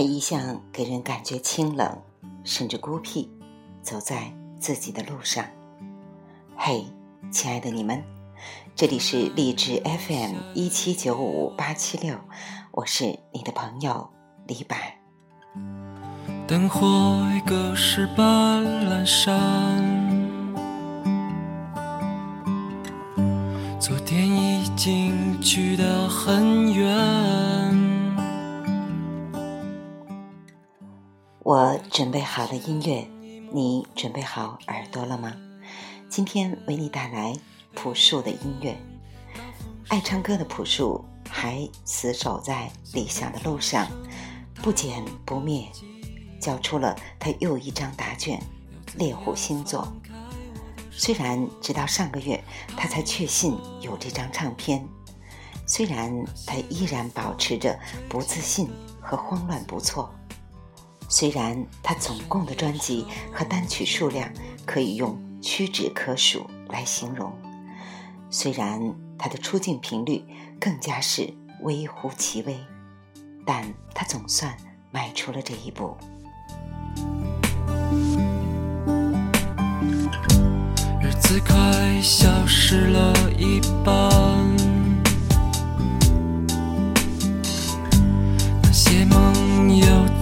他一向给人感觉清冷，甚至孤僻，走在自己的路上。嘿，亲爱的你们，这里是励志 FM 一七九五八七六，我是你的朋友李柏。灯火已隔世般阑珊，昨天已经去得很远。我准备好了音乐，你准备好耳朵了吗？今天为你带来朴树的音乐。爱唱歌的朴树还死守在理想的路上，不减不灭，交出了他又一张答卷《猎户星座》。虽然直到上个月他才确信有这张唱片，虽然他依然保持着不自信和慌乱不措。虽然他总共的专辑和单曲数量可以用屈指可数来形容，虽然他的出镜频率更加是微乎其微，但他总算迈出了这一步。日子快消失了一半。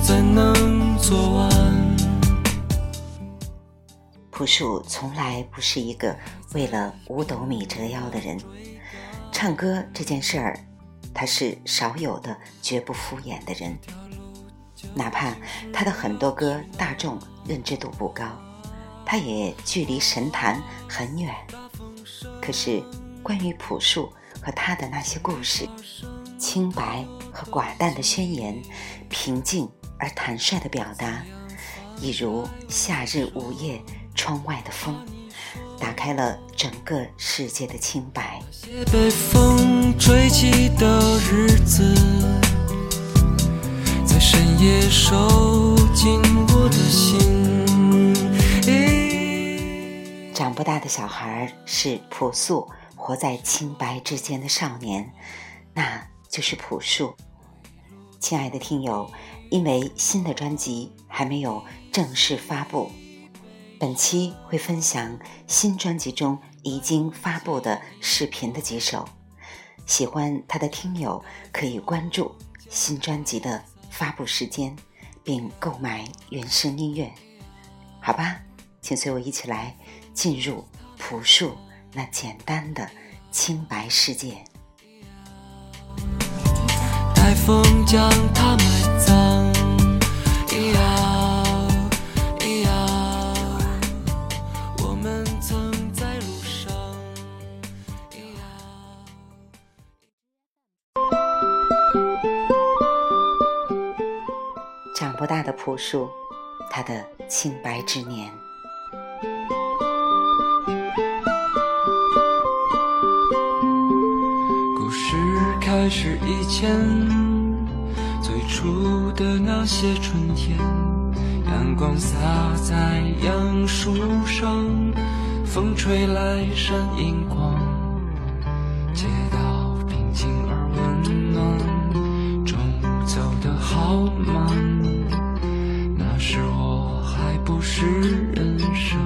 怎能朴树从来不是一个为了五斗米折腰的人，唱歌这件事儿，他是少有的绝不敷衍的人。哪怕他的很多歌大众认知度不高，他也距离神坛很远。可是关于朴树和他的那些故事，清白和寡淡的宣言，平静而坦率的表达，一如夏日午夜。窗外的风，打开了整个世界的清白。被风吹起的日子，在深夜收紧我的心。长不大的小孩是朴素活在清白之间的少年，那就是朴树。亲爱的听友，因为新的专辑还没有正式发布。本期会分享新专辑中已经发布的视频的几首，喜欢他的听友可以关注新专辑的发布时间，并购买原声音乐。好吧，请随我一起来进入朴树那简单的清白世界。台风将它埋葬长。不大的朴树，他的清白之年。故事开始以前，初的那些春天，阳光洒在杨树上，风吹来闪银光，街道平静而温暖，中午走得好慢。那时我还不是人生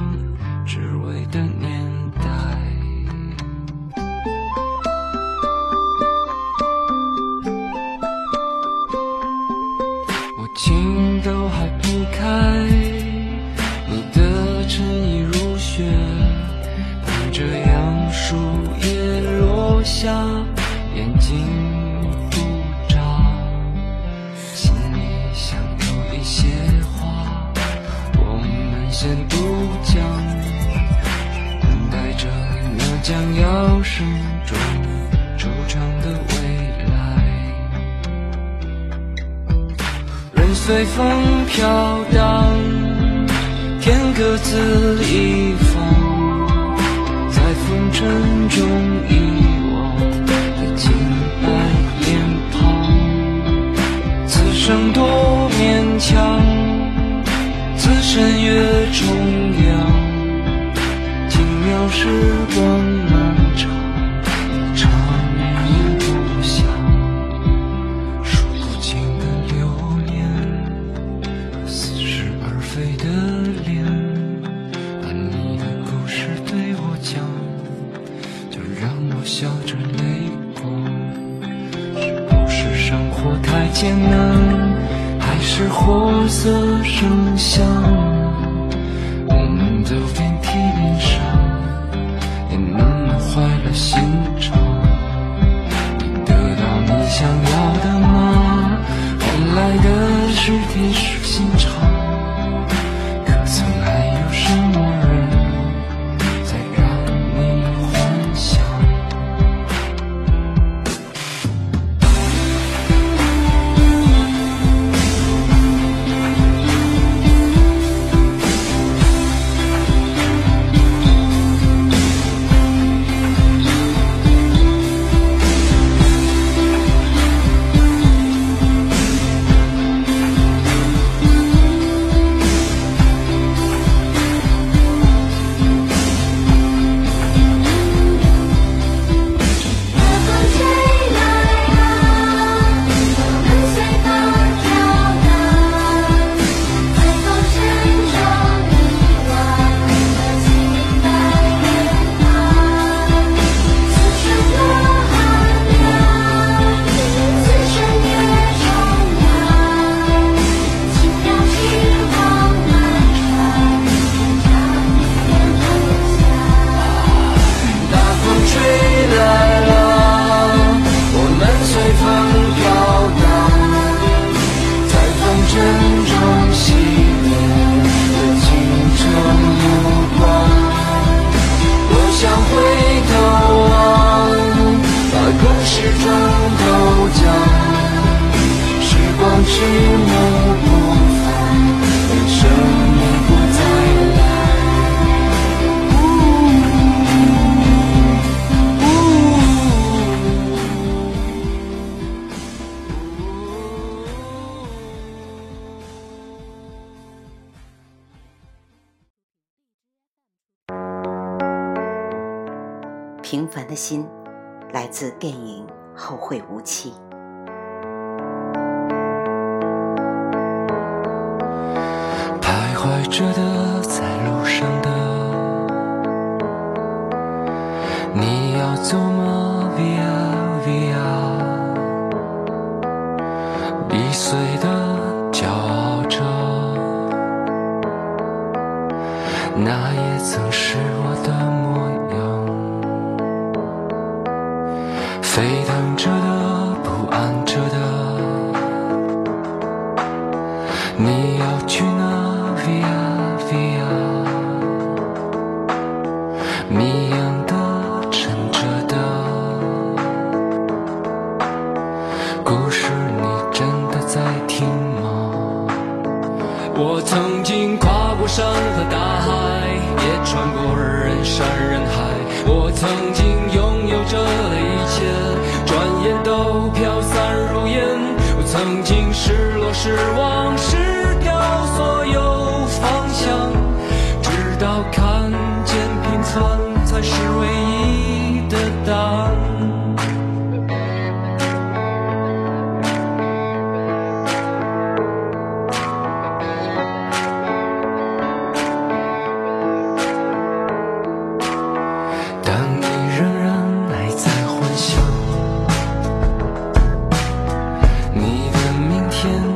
随风飘荡，天各自一方，在风尘中遗忘的清白脸庞。此生多勉强，此身越重阳，轻描时光。艰难还是活色生香？飘荡在风尘中熄灭的清春目光，多想回头望，把故事转头讲。时光去模糊。的心来自电影后会无期。徘徊着的在路上的你要走吗 vivi vivi 碎的骄傲着那也曾是我的梦沸腾着的不安。失望失掉所有方向直到看见平凡才是唯一的答案当你仍然还在幻想你的明天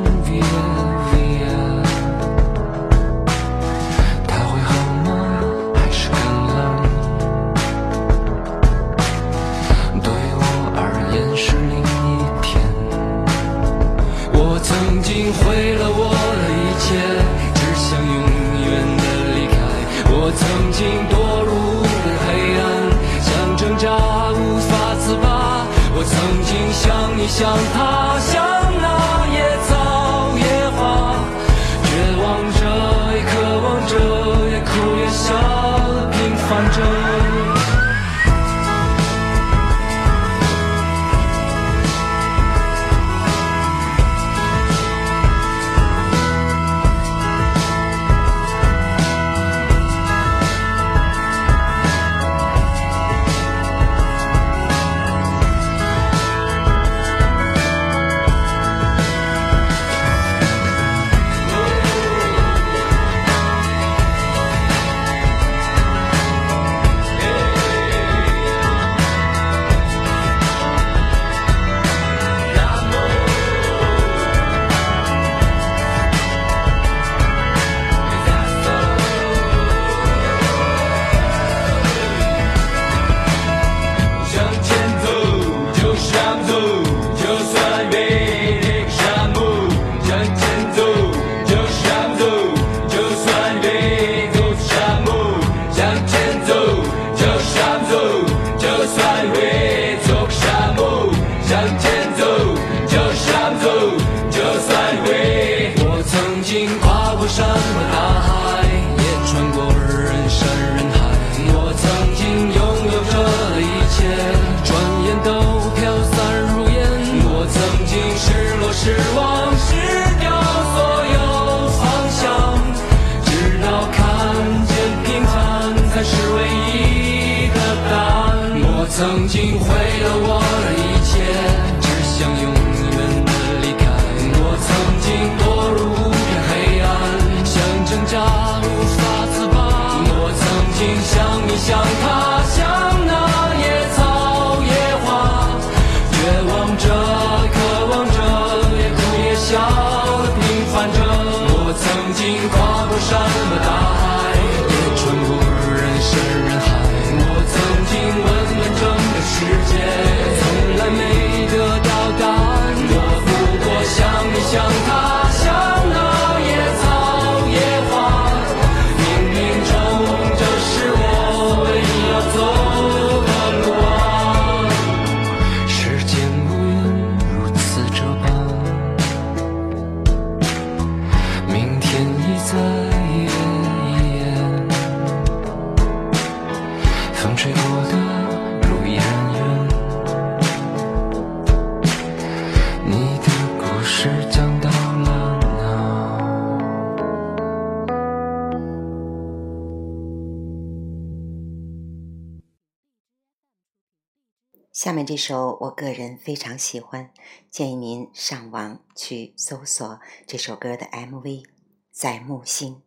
下面这首我个人非常喜欢，建议您上网去搜索这首歌的 MV，在木星。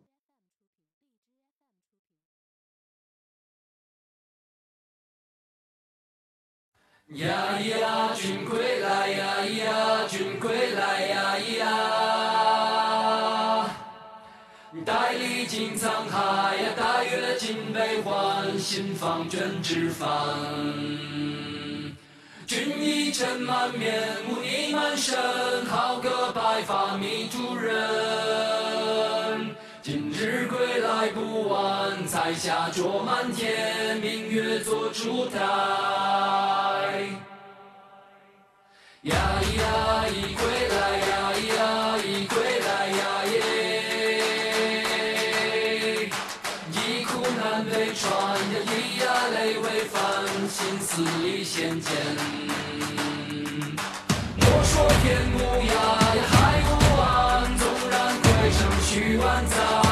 呀咿呀，君归来呀咿呀，君归来呀咿呀。待历经沧海呀，大阅尽悲欢，心放卷纸帆。君一尘满面，污泥满身，好个白发迷途人。今日归来不晚，彩霞灼满天，明月做烛台。呀咿呀咿归来呀咿呀咿归来呀耶，一苦难悲穿呀咿呀泪未干，心思已现间。天无涯海无岸，纵然归程去万载。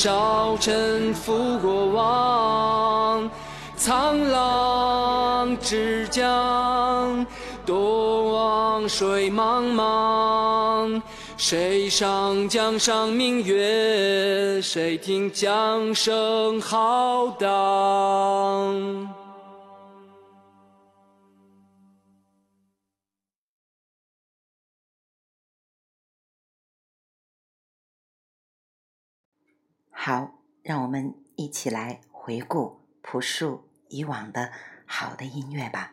少沉浮过往。沧浪之江，东望水茫茫。谁上江上明月？谁听江声浩荡？好，让我们一起来回顾朴树以往的好的音乐吧。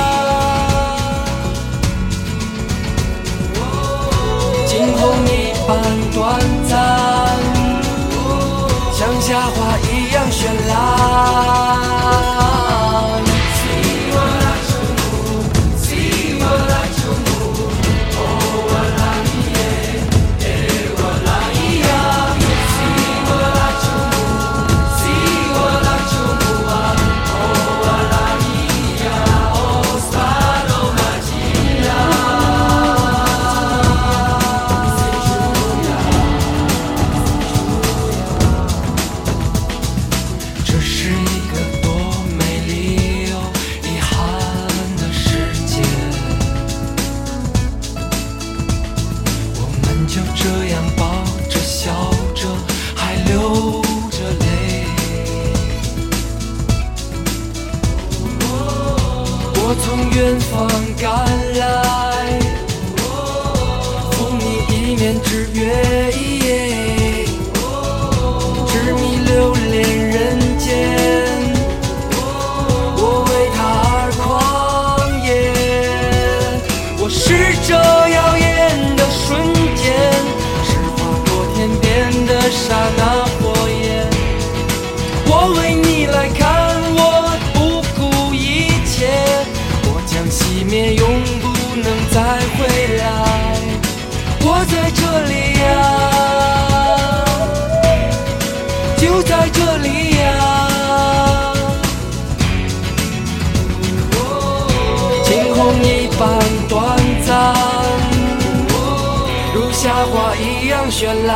浪。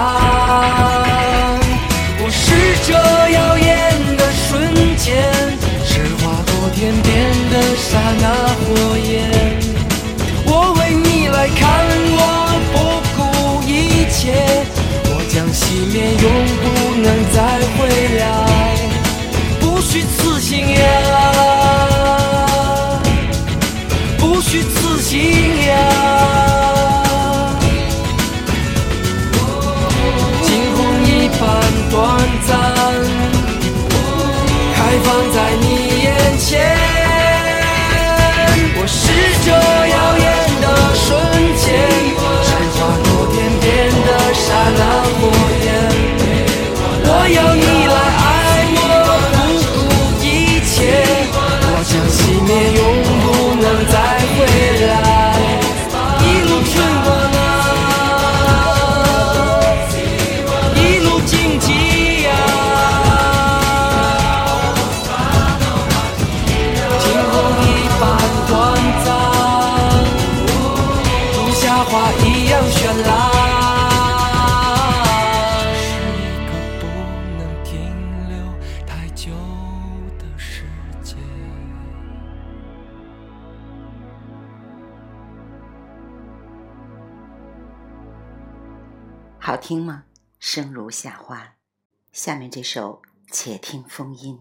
我是这耀眼的瞬间，是划过天边的刹那火焰。我为你来看，我不顾一切，我将熄灭，永不能再回来。前。我是这耀眼的瞬间，是划过天边的刹那火焰。我要你生如夏花。下面这首《且听风音》。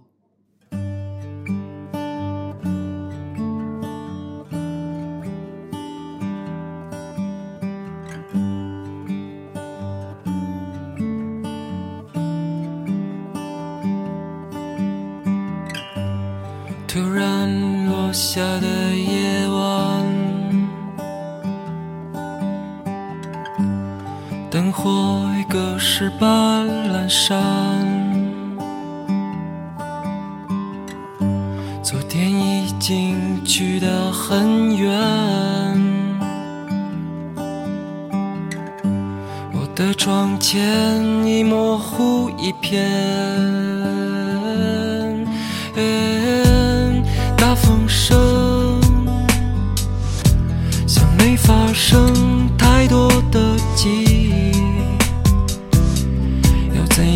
灯火已隔世般阑珊。昨天已经去得很远，我的窗前已模糊一片。大风声像没发生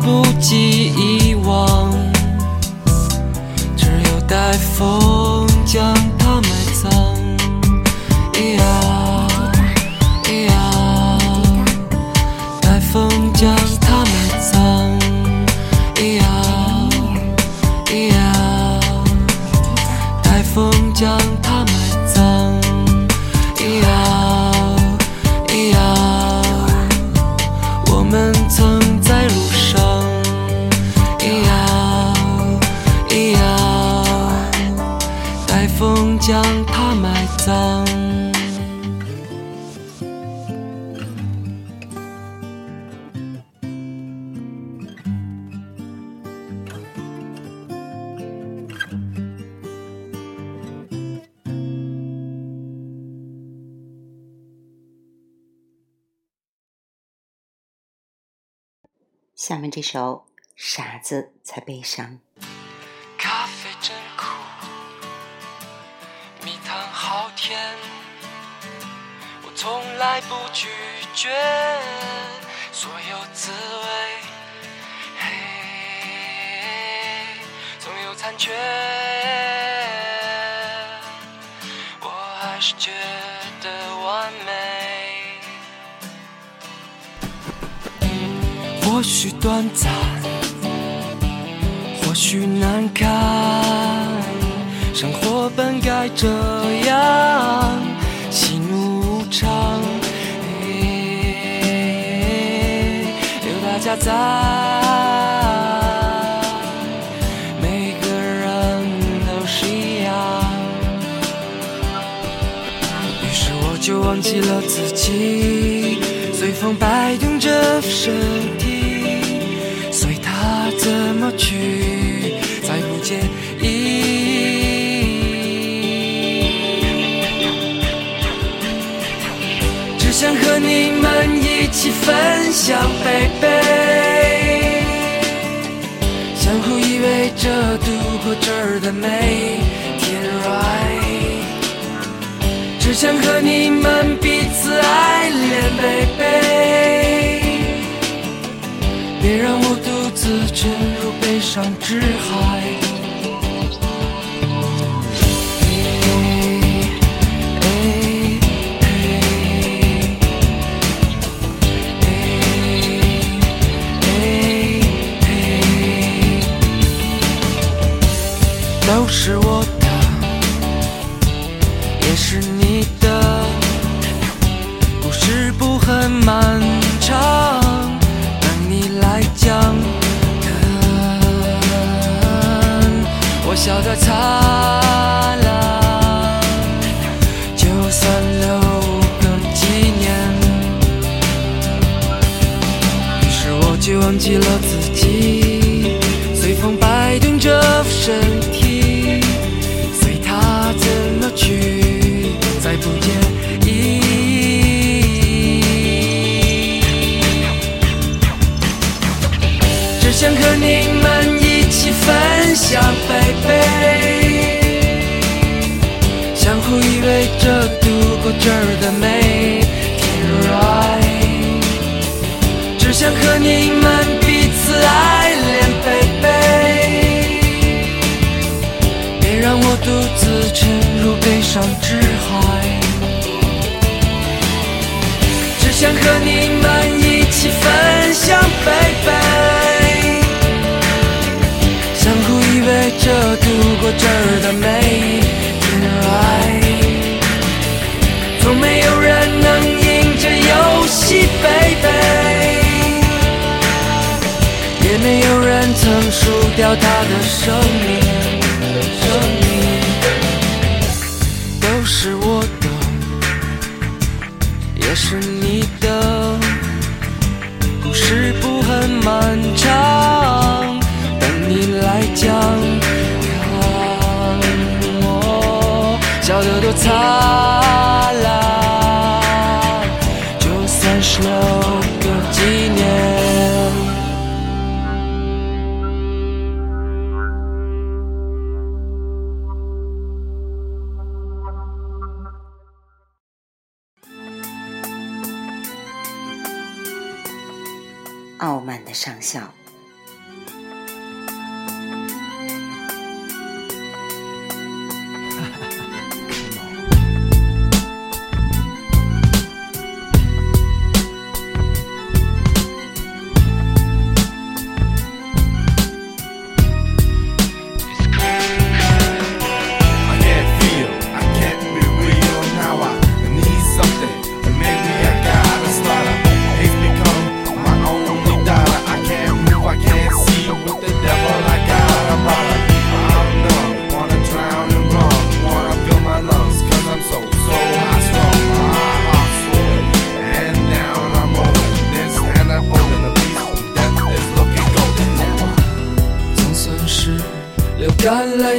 不及下面这首《傻子才悲伤》。咖啡真苦，蜜糖好甜，我从来不拒绝所有滋味，嘿，总有残缺，或许短暂。或许难堪，生活本该这样，喜怒无常，有大家在，每个人都是一样。于是我就忘记了自己，随风摆动着身，怎么去，再不介意。只想和你们一起分享，贝贝，相互依偎着度过这儿的每天，right。只想和你们彼此爱恋，贝贝，别让我独自沉上之海。都是我笑得灿烂，就算留个纪念。于是我就忘记了自己，随风摆动着身体，随它怎么去，再不介意，只想和你们。飞相互依偎着度过这儿的每天只想和你们彼此爱恋，baby，别让我独自沉入悲伤之海。只想和你们一起分享，baby，相互依偎着度过这儿的每一天，right，从没有人能赢这游戏，baby，也没有人曾输掉他的生命，生命。都是我的。也是你笑得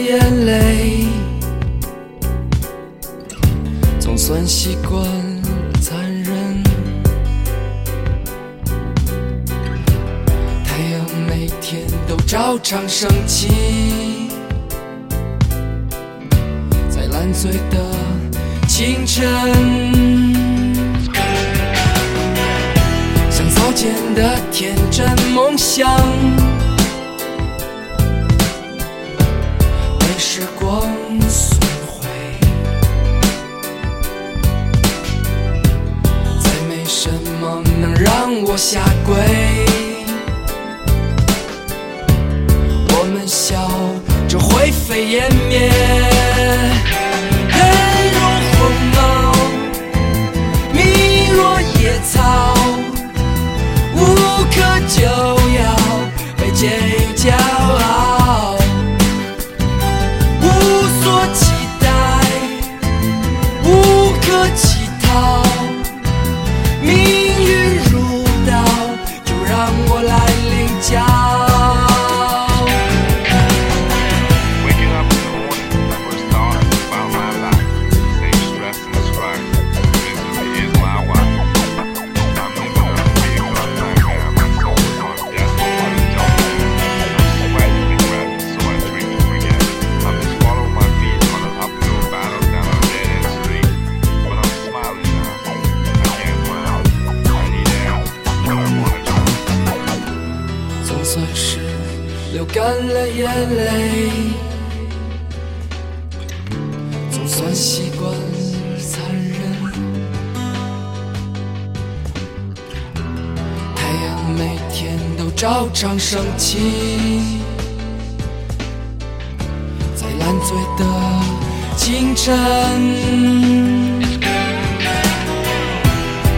眼泪，总算习惯残忍。太阳每天都照常升起，在烂醉的清晨。可就要被坚硬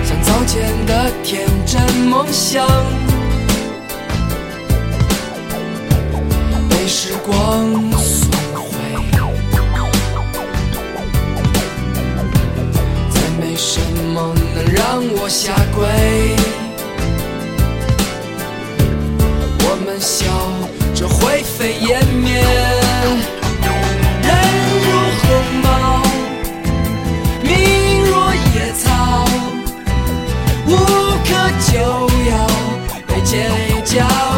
像早前的天真梦想，被时光损毁，再没什么能让我下跪。我们笑着灰飞烟灭，就要被解救。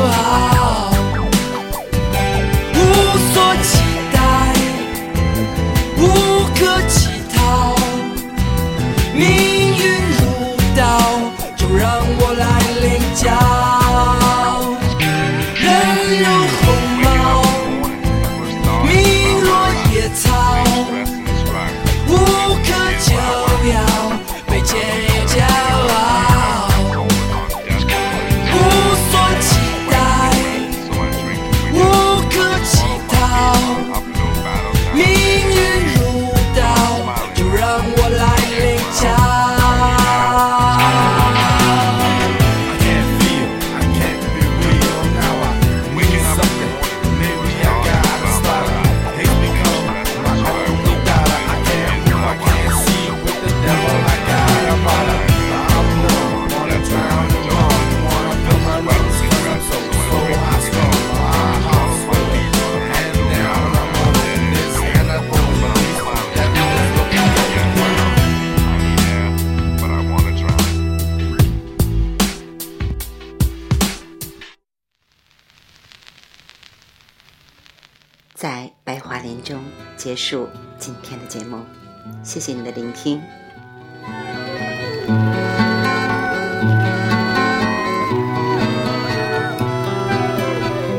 听。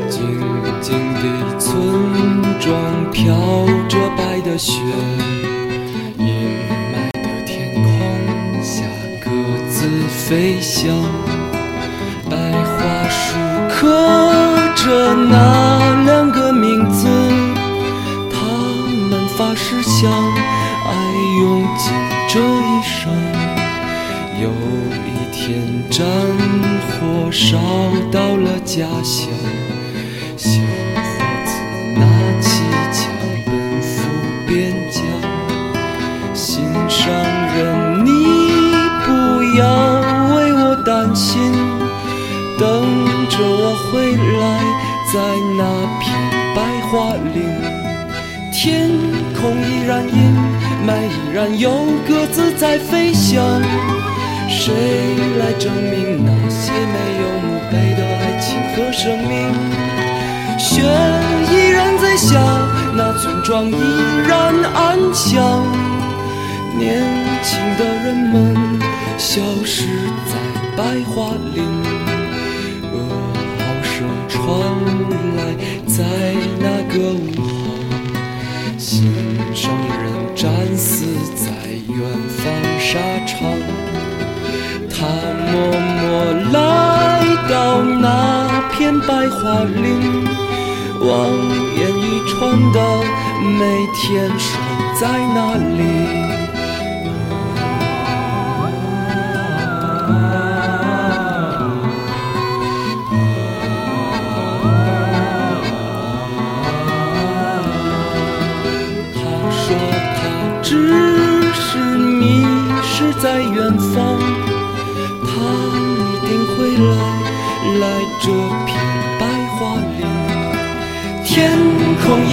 静静的村庄飘着白的雪，阴霾的天空下鸽子飞翔。了是在白桦林，噩耗声传来，在那个午后，心上人战死在远方沙场。他默默来到那片白桦林，望眼欲穿的每天守在那里。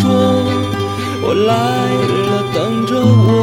说：“我来了，等着我，